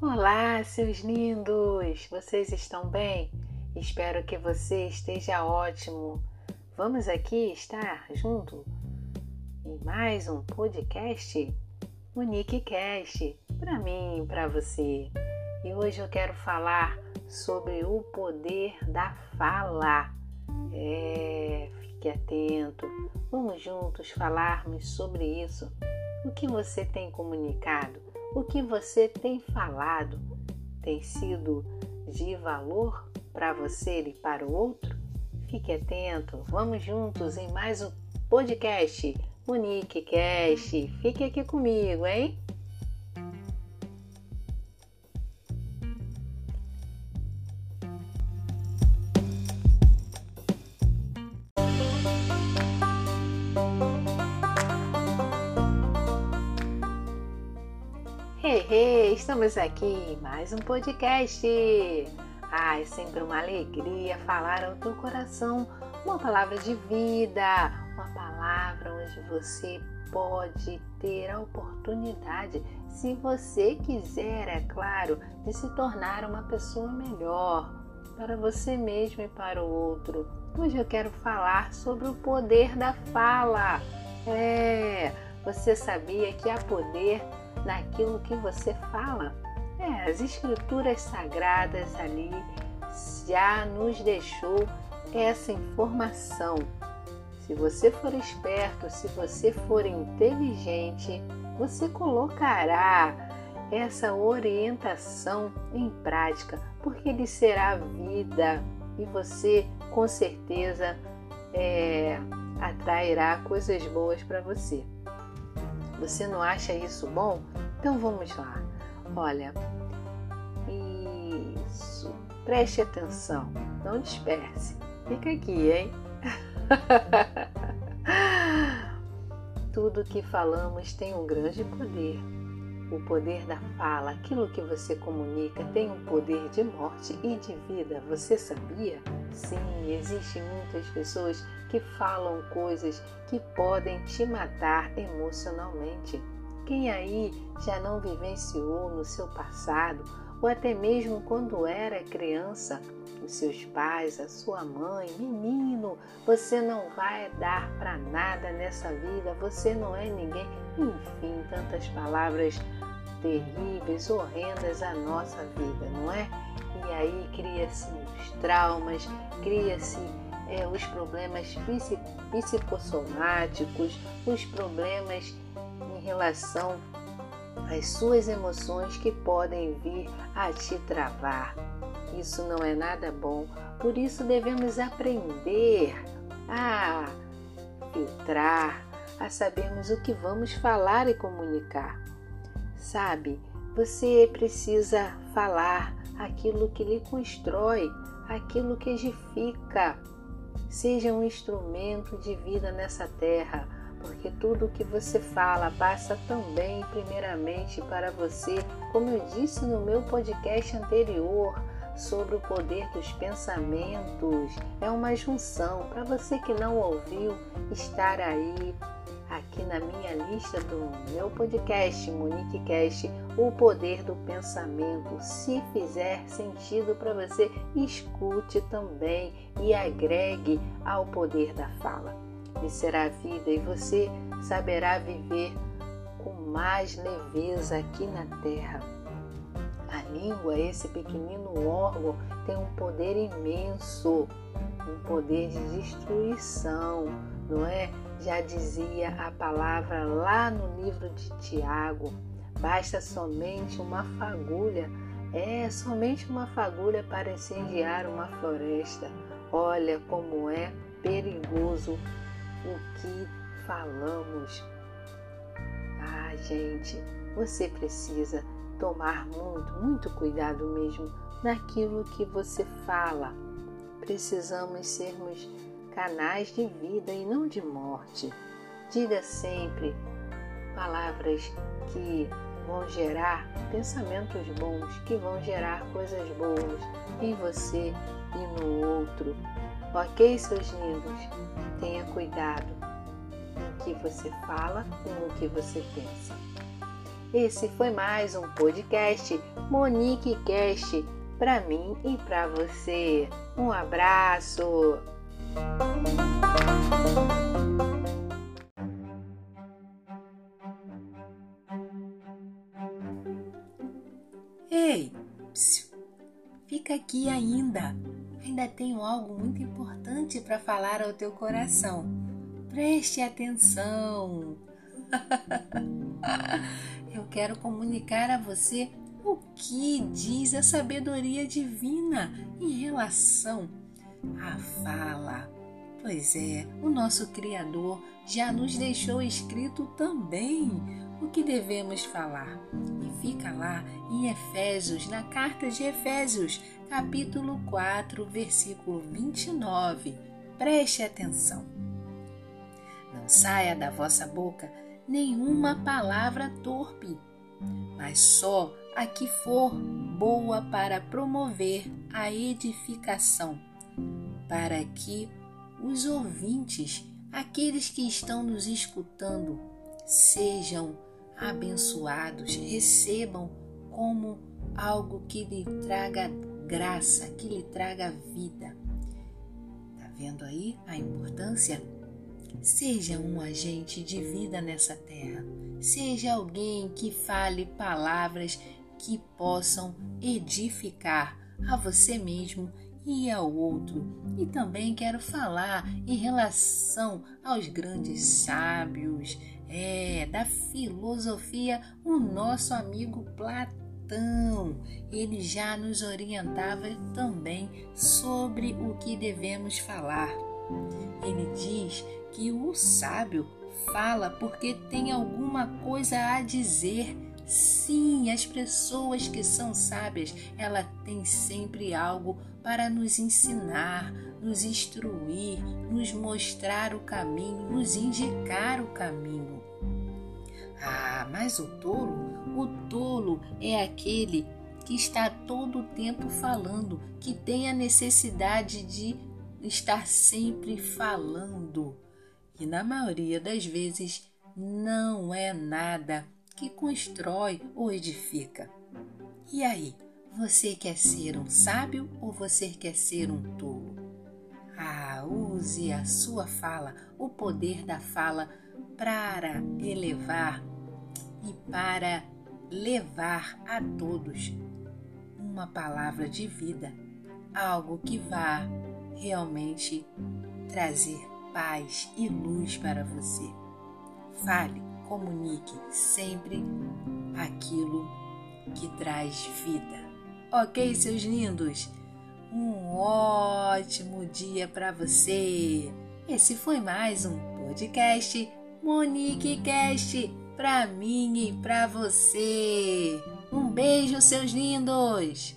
Olá, seus lindos! Vocês estão bem? Espero que você esteja ótimo. Vamos aqui estar junto em mais um podcast, o Nick Cast, para mim e para você. E hoje eu quero falar sobre o poder da fala. É, fique atento. Vamos juntos falarmos sobre isso. O que você tem comunicado? O que você tem falado tem sido de valor para você e para o outro? Fique atento, vamos juntos em mais um podcast Monique Cast. Fique aqui comigo, hein? Hey, hey, estamos aqui em mais um podcast. É sempre uma alegria falar ao teu coração uma palavra de vida, uma palavra onde você pode ter a oportunidade, se você quiser, é claro, de se tornar uma pessoa melhor para você mesmo e para o outro. Hoje eu quero falar sobre o poder da fala. É, você sabia que há poder naquilo que você fala. É, as escrituras sagradas ali já nos deixou essa informação. Se você for esperto, se você for inteligente, você colocará essa orientação em prática, porque ele será vida e você com certeza é, atrairá coisas boas para você. Você não acha isso bom? Então vamos lá. Olha, isso. Preste atenção. Não disperse. Fica aqui, hein? Tudo que falamos tem um grande poder. O poder da fala, aquilo que você comunica, tem um poder de morte e de vida. Você sabia? Sim, existem muitas pessoas que falam coisas que podem te matar emocionalmente. Quem aí já não vivenciou no seu passado, ou até mesmo quando era criança, os seus pais, a sua mãe, menino, você não vai dar para nada nessa vida, você não é ninguém. Enfim, tantas palavras terríveis, horrendas à nossa vida, não é? E aí cria-se os traumas, cria-se é, os problemas psicossomáticos, os problemas em relação às suas emoções que podem vir a te travar. Isso não é nada bom, por isso devemos aprender a filtrar, a sabermos o que vamos falar e comunicar. Sabe, você precisa falar aquilo que lhe constrói, aquilo que edifica. Seja um instrumento de vida nessa terra, porque tudo o que você fala passa também, primeiramente, para você, como eu disse no meu podcast anterior sobre o poder dos pensamentos. É uma junção. Para você que não ouviu, estar aí aqui na minha lista do meu podcast, Monique Cast, o poder do pensamento. Se fizer sentido para você, escute também e agregue ao poder da fala. E será vida e você saberá viver com mais leveza aqui na terra. A língua, esse pequenino órgão, tem um poder imenso, um poder de destruição, não é? Já dizia a palavra lá no livro de Tiago: basta somente uma fagulha, é somente uma fagulha para incendiar uma floresta. Olha como é perigoso o que falamos. Ah, gente, você precisa tomar muito, muito cuidado mesmo naquilo que você fala. Precisamos sermos canais de vida e não de morte. Diga sempre palavras que vão gerar pensamentos bons, que vão gerar coisas boas em você e no outro. Ok, seus lindos? Tenha cuidado no que você fala e no que você pensa. Esse foi mais um podcast Monique Cast para mim e para você. Um abraço! Ei, psiu, fica aqui ainda. Ainda tenho algo muito importante para falar ao teu coração. Preste atenção. Eu quero comunicar a você o que diz a sabedoria divina em relação à fala. Pois é, o nosso Criador já nos deixou escrito também o que devemos falar. E fica lá em Efésios, na carta de Efésios, capítulo 4, versículo 29. Preste atenção. Não saia da vossa boca nenhuma palavra torpe, mas só a que for boa para promover a edificação, para que os ouvintes, aqueles que estão nos escutando, sejam abençoados, recebam como algo que lhe traga graça, que lhe traga vida. Tá vendo aí a importância? Seja um agente de vida nessa terra. Seja alguém que fale palavras que possam edificar a você mesmo e ao outro. E também quero falar em relação aos grandes sábios, é, da filosofia, o nosso amigo Platão. Ele já nos orientava também sobre o que devemos falar. Ele diz que o sábio fala porque tem alguma coisa a dizer. Sim, as pessoas que são sábias, ela tem sempre algo para nos ensinar, nos instruir, nos mostrar o caminho, nos indicar o caminho. Ah, mas o tolo, o tolo é aquele que está todo o tempo falando, que tem a necessidade de estar sempre falando e na maioria das vezes não é nada que constrói ou edifica. E aí, você quer ser um sábio ou você quer ser um tolo? Ah, use a sua fala, o poder da fala, para elevar e para levar a todos uma palavra de vida, algo que vá realmente trazer paz e luz para você. Fale, comunique sempre aquilo que traz vida. Ok, seus lindos? Um ótimo dia para você. Esse foi mais um podcast Monique Cast para mim e para você. Um beijo, seus lindos.